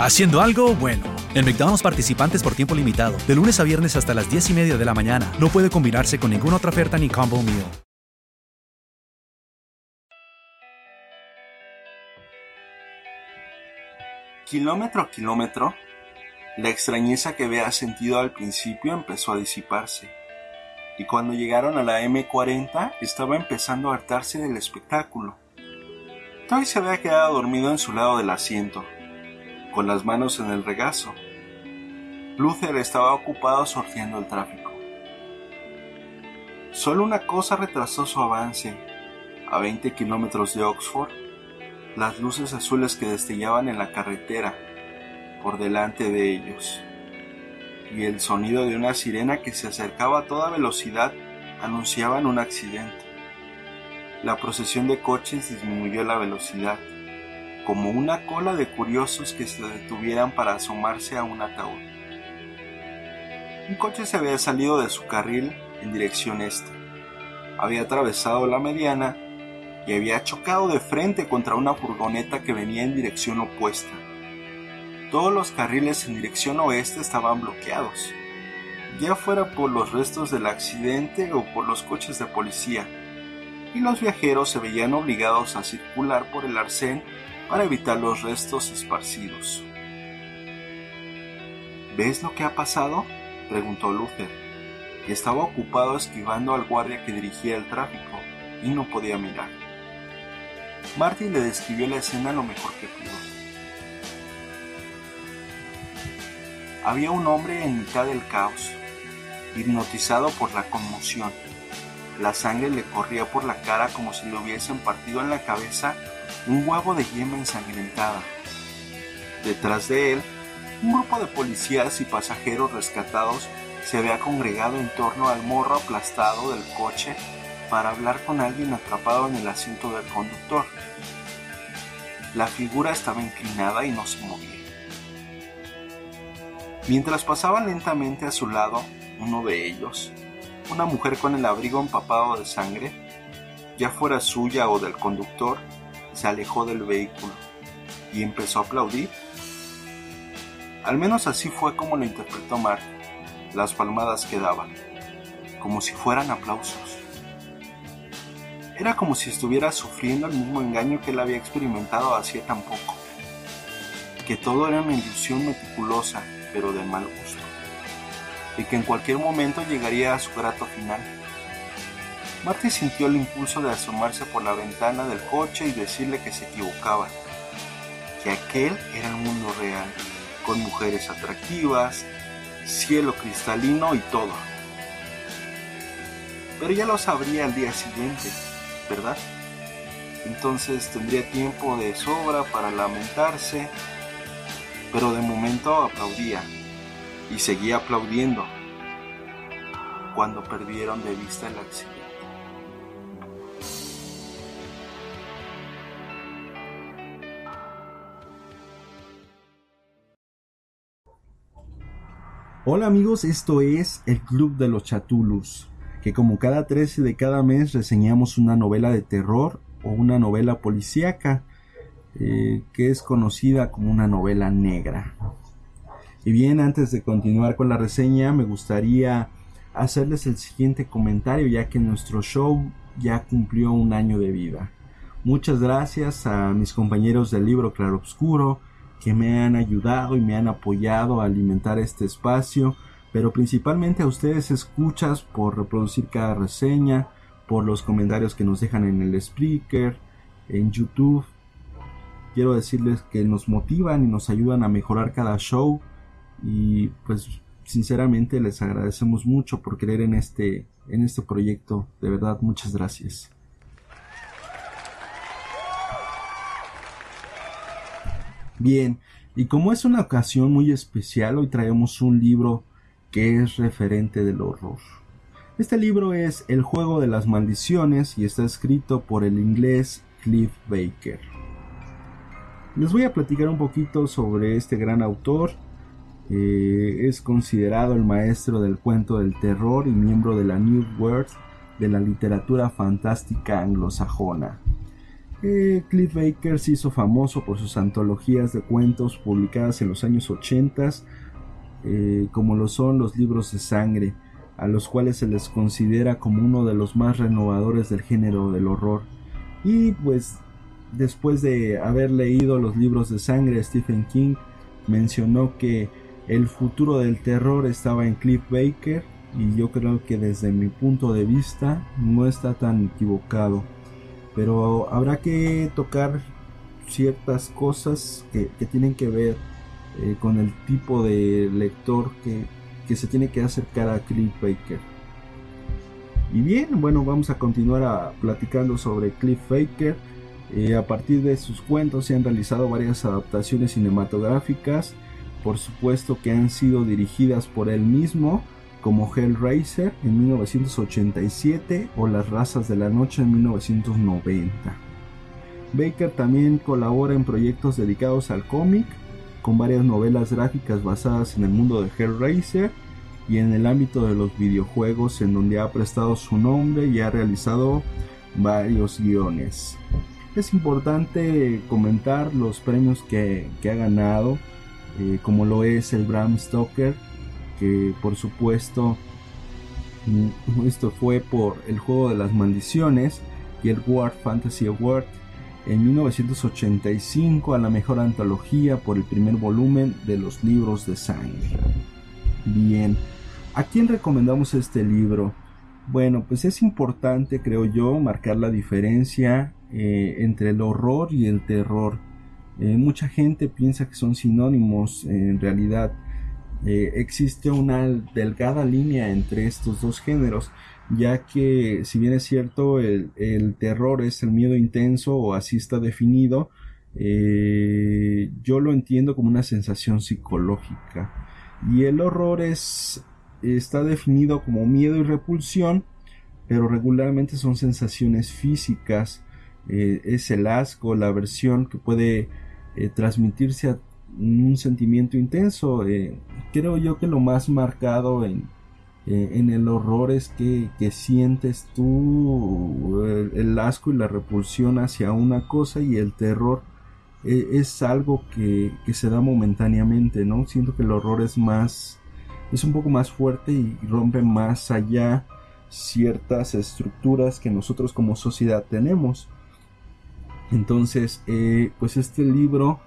Haciendo algo bueno. En participantes por tiempo limitado. De lunes a viernes hasta las 10 y media de la mañana. No puede combinarse con ninguna otra oferta ni combo meal. Kilómetro a kilómetro, la extrañeza que había sentido al principio empezó a disiparse, y cuando llegaron a la M40 estaba empezando a hartarse del espectáculo. Toy se había quedado dormido en su lado del asiento, con las manos en el regazo. Luther estaba ocupado sorteando el tráfico. Solo una cosa retrasó su avance. A 20 kilómetros de Oxford, las luces azules que destellaban en la carretera por delante de ellos y el sonido de una sirena que se acercaba a toda velocidad anunciaban un accidente. La procesión de coches disminuyó la velocidad, como una cola de curiosos que se detuvieran para asomarse a un ataúd. Un coche se había salido de su carril en dirección este. Había atravesado la mediana y había chocado de frente contra una furgoneta que venía en dirección opuesta. Todos los carriles en dirección oeste estaban bloqueados, ya fuera por los restos del accidente o por los coches de policía, y los viajeros se veían obligados a circular por el arcén para evitar los restos esparcidos. ¿Ves lo que ha pasado? preguntó Luther, que estaba ocupado esquivando al guardia que dirigía el tráfico y no podía mirar. Martin le describió la escena lo mejor que pudo. Había un hombre en mitad del caos, hipnotizado por la conmoción. La sangre le corría por la cara como si le hubiesen partido en la cabeza un huevo de yema ensangrentada. Detrás de él, un grupo de policías y pasajeros rescatados se había congregado en torno al morro aplastado del coche para hablar con alguien atrapado en el asiento del conductor. La figura estaba inclinada y no se movía. Mientras pasaba lentamente a su lado uno de ellos, una mujer con el abrigo empapado de sangre, ya fuera suya o del conductor, se alejó del vehículo y empezó a aplaudir. Al menos así fue como lo interpretó Mark. Las palmadas que daba, como si fueran aplausos. Era como si estuviera sufriendo el mismo engaño que él había experimentado hacía tan poco. Que todo era una ilusión meticulosa, pero de mal gusto. Y que en cualquier momento llegaría a su grato final. Marty sintió el impulso de asomarse por la ventana del coche y decirle que se equivocaba. Que aquel era el mundo real, con mujeres atractivas, cielo cristalino y todo. Pero ya lo sabría al día siguiente, ¿verdad? Entonces tendría tiempo de sobra para lamentarse, pero de momento aplaudía y seguía aplaudiendo cuando perdieron de vista el accidente. Hola amigos, esto es el Club de los Chatulus, que como cada 13 de cada mes reseñamos una novela de terror o una novela policíaca, eh, que es conocida como una novela negra. Y bien, antes de continuar con la reseña, me gustaría hacerles el siguiente comentario, ya que nuestro show ya cumplió un año de vida. Muchas gracias a mis compañeros del libro Claroscuro, que me han ayudado y me han apoyado a alimentar este espacio, pero principalmente a ustedes escuchas por reproducir cada reseña, por los comentarios que nos dejan en el speaker, en YouTube. Quiero decirles que nos motivan y nos ayudan a mejorar cada show y pues sinceramente les agradecemos mucho por creer en este en este proyecto. De verdad, muchas gracias. Bien, y como es una ocasión muy especial, hoy traemos un libro que es referente del horror. Este libro es El juego de las maldiciones y está escrito por el inglés Cliff Baker. Les voy a platicar un poquito sobre este gran autor. Eh, es considerado el maestro del cuento del terror y miembro de la New World de la literatura fantástica anglosajona. Cliff Baker se hizo famoso por sus antologías de cuentos publicadas en los años 80, eh, como lo son los libros de sangre, a los cuales se les considera como uno de los más renovadores del género del horror. Y pues después de haber leído los libros de sangre, Stephen King mencionó que el futuro del terror estaba en Cliff Baker y yo creo que desde mi punto de vista no está tan equivocado. Pero habrá que tocar ciertas cosas que, tienen que ver eh, con el tipo de lector que, que se tiene que acercar a Cliff Baker. Y bien, bueno, vamos a continuar platicando sobre Cliff Baker. Eh, a partir de sus cuentos se han realizado varias adaptaciones cinematográficas, por supuesto que han sido dirigidas por él mismo, como Hellraiser en 1987 o Las Razas de la Noche en 1990. Baker también colabora en proyectos dedicados al cómic, con varias novelas gráficas basadas en el mundo de Hellraiser y en el ámbito de los videojuegos en donde ha prestado su nombre y ha realizado varios guiones. Es importante comentar los premios que, ha ganado, eh, como lo es el Bram Stoker, que por supuesto mm, esto fue por el juego de las maldiciones y el World Fantasy Award en 1985 a la mejor antología por el primer volumen de los libros de sangre. Bien, ¿a quién recomendamos este libro? Bueno, pues es importante, creo yo, marcar la diferencia eh, entre el horror y el terror. Eh, mucha gente piensa que son sinónimos, en realidad eh, existe una delgada línea entre estos dos géneros ya que si bien es cierto el, terror es el miedo intenso o así está definido, eh, yo lo entiendo como una sensación psicológica. Y el horror es está definido como miedo y repulsión pero regularmente son sensaciones físicas. Eh, es el asco la aversión que puede transmitirse a un sentimiento intenso creo yo que lo más marcado en eh, en el horror es que, sientes tú el, asco y la repulsión hacia una cosa y el terror eh, es algo que, se da momentáneamente, ¿no? Siento que el horror es más, es un poco más fuerte y rompe más allá ciertas estructuras que nosotros como sociedad tenemos. Entonces, eh, pues este libro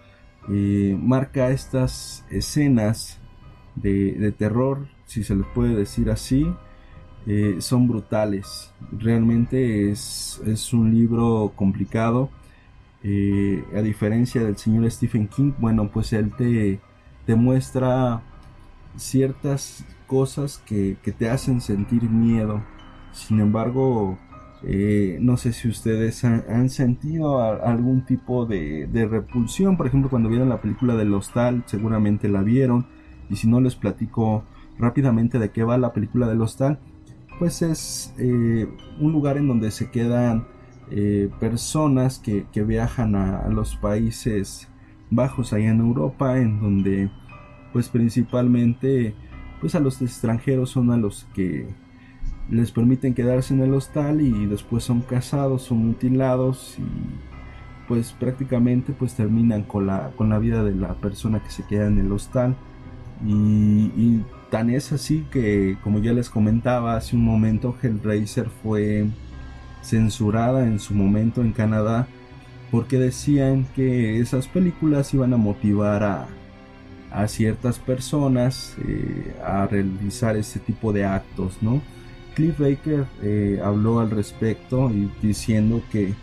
marca estas escenas de terror si se les puede decir así, eh, son brutales. Realmente es, un libro complicado. Eh, a diferencia del señor Stephen King, bueno, pues él te, te muestra ciertas cosas que, te hacen sentir miedo. Sin embargo, eh, no sé si ustedes han, sentido algún tipo de, repulsión. Por ejemplo, cuando vieron la película del Hostal, seguramente la vieron. Y si no, les platico rápidamente de qué va la película del hostal, pues es eh, un lugar en donde se quedan eh, personas que, viajan a, los países bajos allá en Europa, en donde pues principalmente pues a los extranjeros son a los que les permiten quedarse en el hostal y después son casados, son mutilados y pues prácticamente pues terminan con la, con la vida de la persona que se queda en el hostal y Tan es así que, como ya les comentaba hace un momento, Hellraiser fue censurada en su momento en Canadá porque decían que esas películas iban a motivar a, a ciertas personas eh, a realizar ese tipo de actos, ¿no? Cliff Baker eh, habló al respecto y diciendo que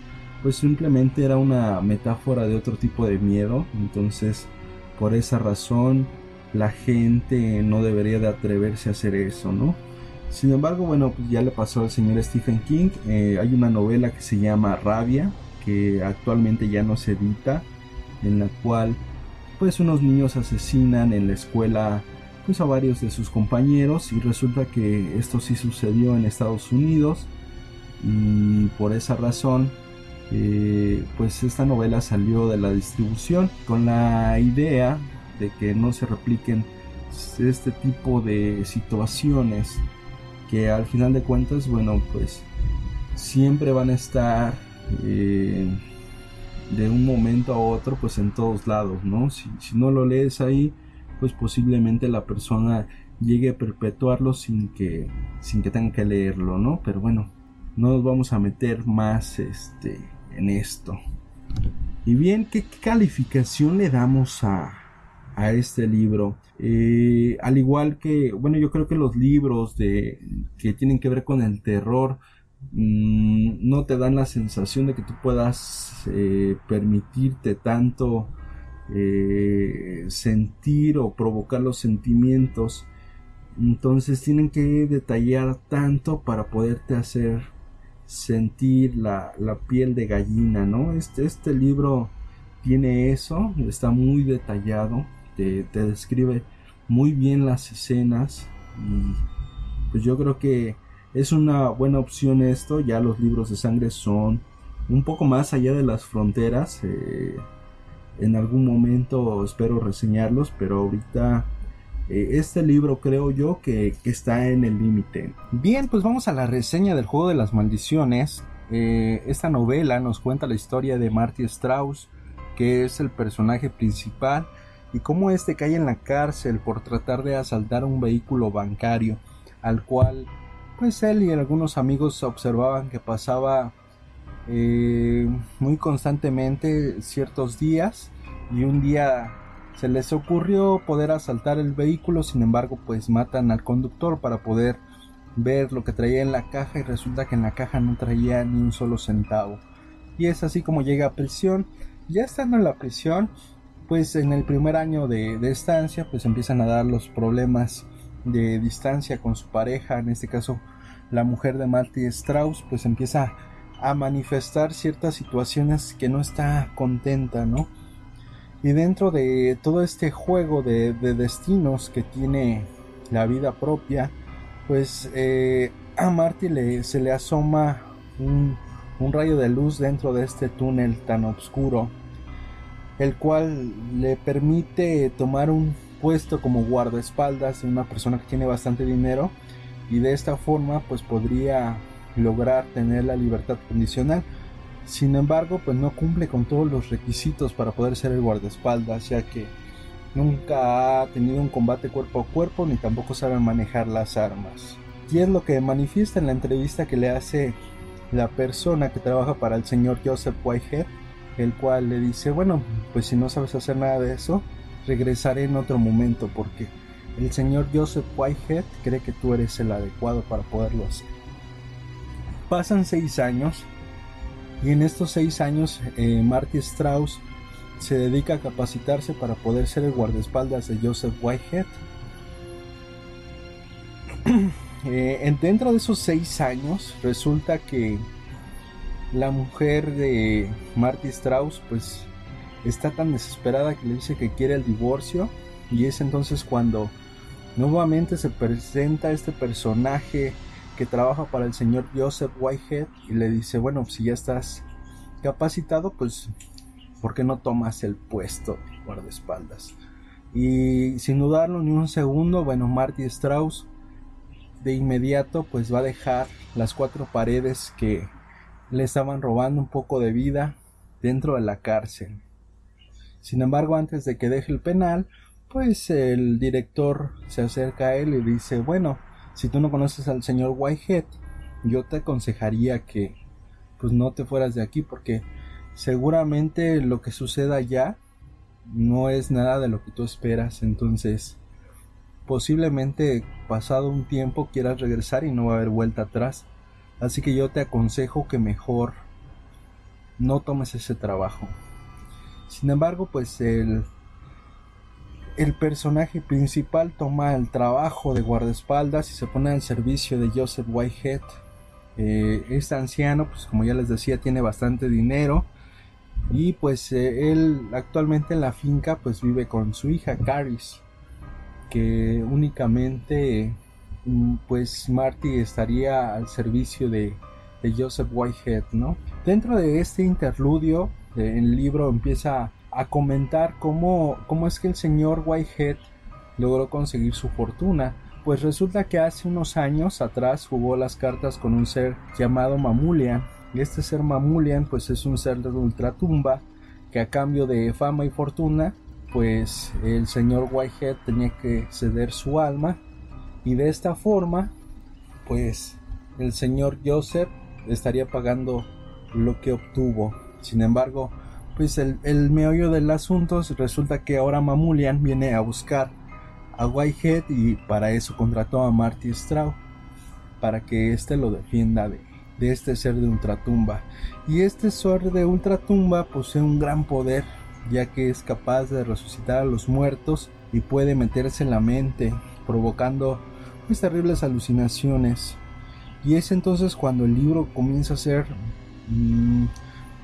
pues simplemente era una metáfora de otro tipo de miedo, entonces por esa razón la gente no debería de atreverse a hacer eso, ¿no? Sin embargo, bueno, pues ya le pasó al señor Stephen King. Eh, hay una novela que se llama Rabia, que actualmente ya no se edita, en la cual pues unos niños asesinan en la escuela pues a varios de sus compañeros y resulta que esto sí sucedió en Estados Unidos y por esa razón eh, pues esta novela salió de la distribución con la idea de que no se repliquen este tipo de situaciones que al final de cuentas bueno pues siempre van a estar eh, de un momento a otro pues en todos lados no si, si no lo lees ahí pues posiblemente la persona llegue a perpetuarlo sin que sin que tenga que leerlo no pero bueno no nos vamos a meter más este en esto. Y bien qué calificación le damos a a este libro eh, al igual que bueno yo creo que los libros de que tienen que ver con el terror mmm, no te dan la sensación de que tú puedas eh, permitirte tanto eh, sentir o provocar los sentimientos entonces tienen que detallar tanto para poderte hacer sentir la, la piel de gallina no este, este libro tiene eso está muy detallado te, te describe muy bien las escenas y pues yo creo que es una buena opción esto ya los libros de sangre son un poco más allá de las fronteras eh, en algún momento espero reseñarlos, pero ahorita eh, este libro creo yo que, está en el límite. Bien, pues vamos a la reseña del juego de las maldiciones. Eh, esta novela nos cuenta la historia de Marty Strauss, que es el personaje principal, y cómo este cae en la cárcel por tratar de asaltar un vehículo bancario, al cual pues él y algunos amigos observaban que pasaba eh, muy constantemente ciertos días y un día se les ocurrió poder asaltar el vehículo sin embargo pues matan al conductor para poder ver lo que traía en la caja y resulta que en la caja no traía ni un solo centavo. Y es así como llega a prisión. Ya estando en la prisión pues en el primer año de, de estancia pues empiezan a dar los problemas de distancia con su pareja. En este caso la mujer de Marty Strauss pues empieza a manifestar ciertas situaciones que no está contenta, ¿no? Y dentro de todo este juego de, de destinos que tiene la vida propia, pues eh, a Marty le, se le asoma un, un rayo de luz dentro de este túnel tan oscuro, el cual le permite tomar un puesto como guardaespaldas de una persona que tiene bastante dinero y de esta forma pues podría lograr tener la libertad condicional. Sin embargo, pues no cumple con todos los requisitos para poder ser el guardaespaldas, ya que nunca ha tenido un combate cuerpo a cuerpo ni tampoco sabe manejar las armas. Y es lo que manifiesta en la entrevista que le hace la persona que trabaja para el señor Joseph Whitehead, el cual le dice, bueno, pues si no sabes hacer nada de eso, regresaré en otro momento porque el señor Joseph Whitehead cree que tú eres el adecuado para poderlo hacer. Pasan seis años y en estos seis años eh, Marty Strauss se dedica a capacitarse para poder ser el guardaespaldas de Joseph Whitehead. eh, dentro de esos seis años resulta que la mujer de Marty Strauss pues está tan desesperada que le dice que quiere el divorcio y es entonces cuando nuevamente se presenta este personaje que trabaja para el señor Joseph Whitehead y le dice, bueno, si ya estás capacitado, pues, ¿por qué no tomas el puesto de guardaespaldas? Y sin dudarlo ni un segundo, bueno, Marty Strauss de inmediato pues va a dejar las cuatro paredes que le estaban robando un poco de vida dentro de la cárcel. Sin embargo, antes de que deje el penal, pues el director se acerca a él y dice, bueno, si tú no conoces al señor Whitehead, yo te aconsejaría que pues no te fueras de aquí porque seguramente lo que suceda allá no es nada de lo que tú esperas, entonces posiblemente pasado un tiempo quieras regresar y no va a haber vuelta atrás. Así que yo te aconsejo que mejor no tomes ese trabajo. Sin embargo, pues el el personaje principal toma el trabajo de guardaespaldas y se pone al servicio de Joseph Whitehead. Eh, este anciano, pues como ya les decía, tiene bastante dinero y pues eh, él actualmente en la finca pues vive con su hija Caris. que únicamente mm, pues Marty estaría al servicio de, Joseph Whitehead, ¿no? Dentro de este interludio, el libro empieza a comentar cómo, cómo es que el señor Whitehead logró conseguir su fortuna. Pues resulta que hace unos años atrás jugó las cartas con un ser llamado Mamulian. Y este ser Mamulian pues es un ser de ultratumba que a cambio de fama y fortuna pues el señor Whitehead tenía que ceder su alma y de esta forma pues el señor Joseph estaría pagando lo que obtuvo sin embargo pues el, el meollo del asunto resulta que ahora Mamulian viene a buscar a Whitehead y para eso contrató a Marty Straw para que éste lo defienda de, de este ser de ultratumba y este ser de ultratumba posee un gran poder ya que es capaz de resucitar a los muertos y puede meterse en la mente, provocando pues, terribles alucinaciones. Y es entonces cuando el libro comienza a ser mm,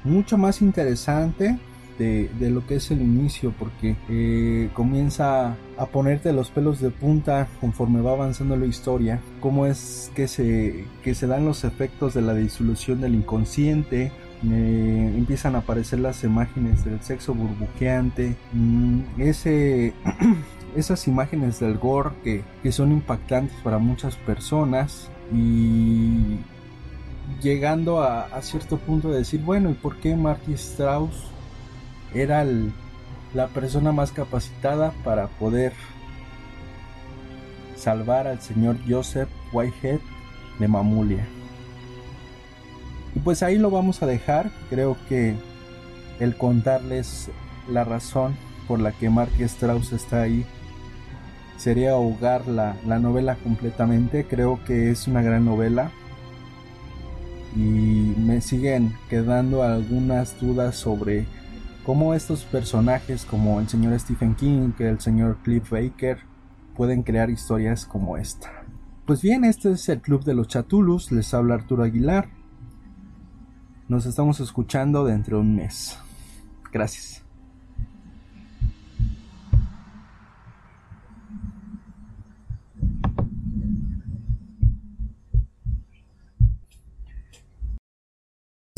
mucho más interesante de, lo que es el inicio, porque eh, comienza a ponerte los pelos de punta conforme va avanzando la historia, cómo es que se, que se dan los efectos de la disolución del inconsciente, empiezan a aparecer las imágenes del sexo burbujeante, mm, ese, esas imágenes del gore que, que son impactantes para muchas personas. Y llegando a, cierto punto de decir, bueno, ¿y por qué Marty Strauss era la persona más capacitada para poder salvar al señor Joseph Whitehead de Mamulia? Y pues ahí lo vamos a dejar. Creo que el contarles la razón por la que Mark Strauss está ahí sería ahogar la, la novela completamente. Creo que es una gran novela. Y me siguen quedando algunas dudas sobre cómo estos personajes como el señor Stephen King, que el señor Cliff Baker, pueden crear historias como esta. Pues bien, este es el Club de los Chatulus, les habla Arturo Aguilar. Nos estamos escuchando dentro de un mes. Gracias.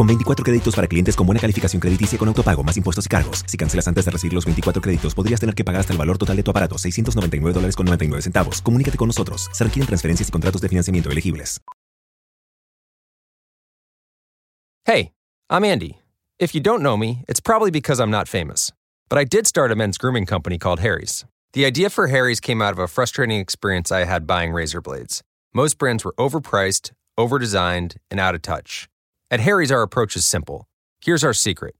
Con 24 créditos para clientes con buena calificación crediticia con autopago, más impuestos y cargos. Si cancelas antes de recibir los 24 créditos, podrías tener que pagar hasta el valor total de tu aparato, 699 dólares con 99 centavos. Comunícate con nosotros. Se requieren transferencias y contratos de financiamiento elegibles. Hey, I'm Andy. If you don't know me, it's probably because I'm not famous. But I did start a men's grooming company called Harry's. The idea for Harry's came out of a frustrating experience I had buying razor blades. Most brands were overpriced, overdesigned, and out of touch. At Harry's, our approach is simple. Here's our secret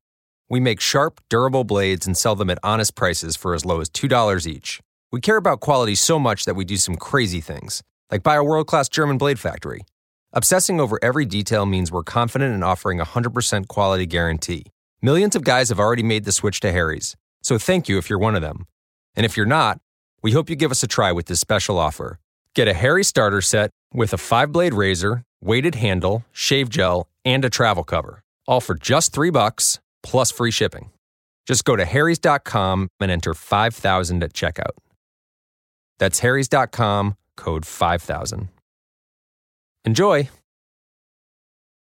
we make sharp, durable blades and sell them at honest prices for as low as $2 each. We care about quality so much that we do some crazy things, like buy a world class German blade factory. Obsessing over every detail means we're confident in offering a 100% quality guarantee. Millions of guys have already made the switch to Harry's, so thank you if you're one of them. And if you're not, we hope you give us a try with this special offer. Get a Harry starter set with a five blade razor, weighted handle, shave gel, and a travel cover, all for just three bucks plus free shipping. Just go to harrys.com and enter 5000 at checkout. That's harrys.com, code 5000. Enjoy!